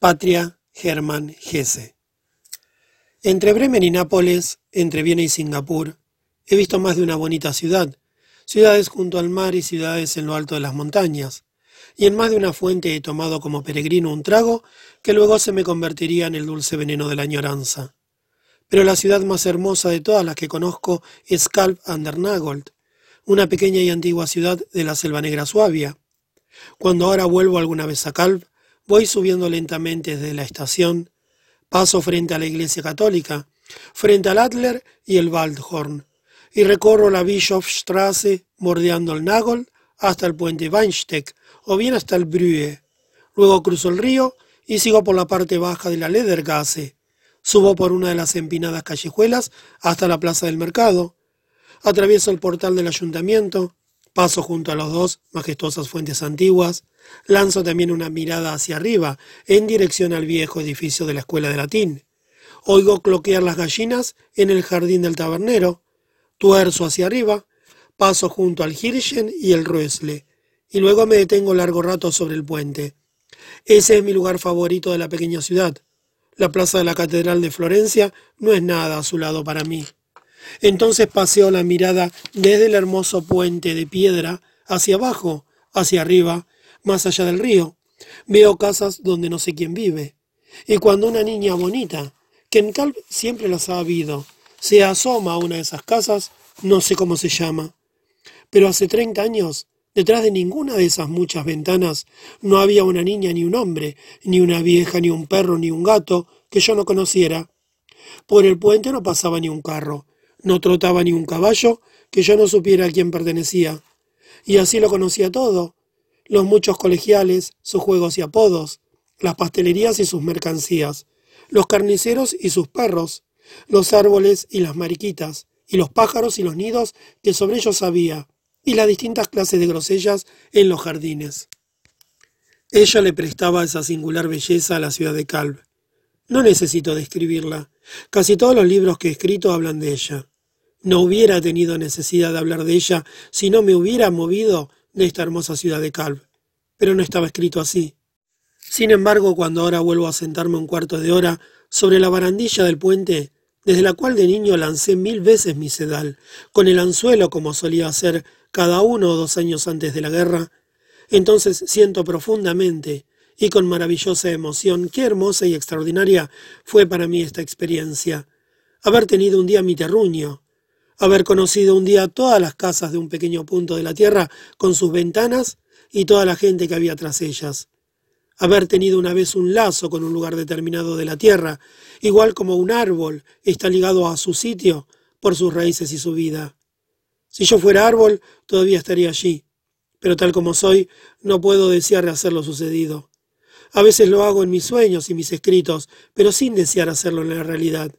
Patria Germán Gese. Entre Bremen y Nápoles, entre Viena y Singapur, he visto más de una bonita ciudad, ciudades junto al mar y ciudades en lo alto de las montañas, y en más de una fuente he tomado como peregrino un trago que luego se me convertiría en el dulce veneno de la añoranza. Pero la ciudad más hermosa de todas las que conozco es Kalb an der Nagold, una pequeña y antigua ciudad de la Selva Negra Suabia. Cuando ahora vuelvo alguna vez a Kalb, voy subiendo lentamente desde la estación, paso frente a la iglesia católica, frente al Adler y el Waldhorn, y recorro la Bischofstrasse bordeando el Nagol hasta el puente Weinsteck o bien hasta el Brühe. Luego cruzo el río y sigo por la parte baja de la Ledergasse. Subo por una de las empinadas callejuelas hasta la plaza del mercado, Atravieso el portal del ayuntamiento, paso junto a las dos majestuosas fuentes antiguas, lanzo también una mirada hacia arriba, en dirección al viejo edificio de la escuela de latín. Oigo cloquear las gallinas en el jardín del tabernero, tuerzo hacia arriba, paso junto al Hirschen y el Ruesle, y luego me detengo largo rato sobre el puente. Ese es mi lugar favorito de la pequeña ciudad. La plaza de la Catedral de Florencia no es nada a su lado para mí. Entonces paseo la mirada desde el hermoso puente de piedra hacia abajo, hacia arriba, más allá del río. Veo casas donde no sé quién vive. Y cuando una niña bonita, que en Calv siempre las ha habido, se asoma a una de esas casas, no sé cómo se llama. Pero hace treinta años, detrás de ninguna de esas muchas ventanas, no había una niña ni un hombre, ni una vieja, ni un perro, ni un gato, que yo no conociera. Por el puente no pasaba ni un carro, no trotaba ni un caballo que yo no supiera a quién pertenecía. Y así lo conocía todo. Los muchos colegiales, sus juegos y apodos, las pastelerías y sus mercancías, los carniceros y sus perros, los árboles y las mariquitas, y los pájaros y los nidos que sobre ellos había, y las distintas clases de grosellas en los jardines. Ella le prestaba esa singular belleza a la ciudad de Calv. No necesito describirla. Casi todos los libros que he escrito hablan de ella. No hubiera tenido necesidad de hablar de ella si no me hubiera movido de esta hermosa ciudad de Calv. Pero no estaba escrito así. Sin embargo, cuando ahora vuelvo a sentarme un cuarto de hora sobre la barandilla del puente, desde la cual de niño lancé mil veces mi sedal, con el anzuelo como solía hacer cada uno o dos años antes de la guerra, entonces siento profundamente y con maravillosa emoción qué hermosa y extraordinaria fue para mí esta experiencia. Haber tenido un día mi terruño, haber conocido un día todas las casas de un pequeño punto de la tierra con sus ventanas y toda la gente que había tras ellas. Haber tenido una vez un lazo con un lugar determinado de la tierra, igual como un árbol está ligado a su sitio por sus raíces y su vida. Si yo fuera árbol, todavía estaría allí, pero tal como soy, no puedo desear rehacer lo sucedido. A veces lo hago en mis sueños y mis escritos, pero sin desear hacerlo en la realidad.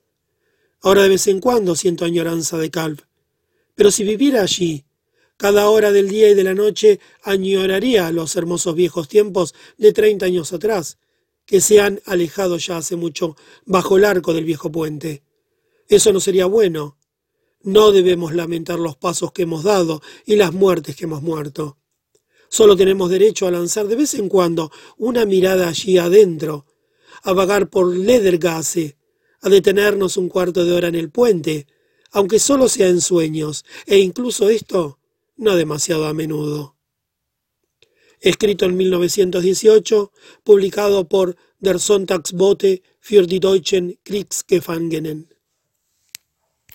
Ahora de vez en cuando siento añoranza de Calv. Pero si viviera allí, cada hora del día y de la noche añoraría los hermosos viejos tiempos de treinta años atrás, que se han alejado ya hace mucho bajo el arco del viejo puente. Eso no sería bueno. No debemos lamentar los pasos que hemos dado y las muertes que hemos muerto. Solo tenemos derecho a lanzar de vez en cuando una mirada allí adentro, a vagar por Ledergasse, a detenernos un cuarto de hora en el puente, aunque solo sea en sueños, e incluso esto no demasiado a menudo. Escrito en 1918, publicado por Der Sonntagsbote für die deutschen Kriegsgefangenen.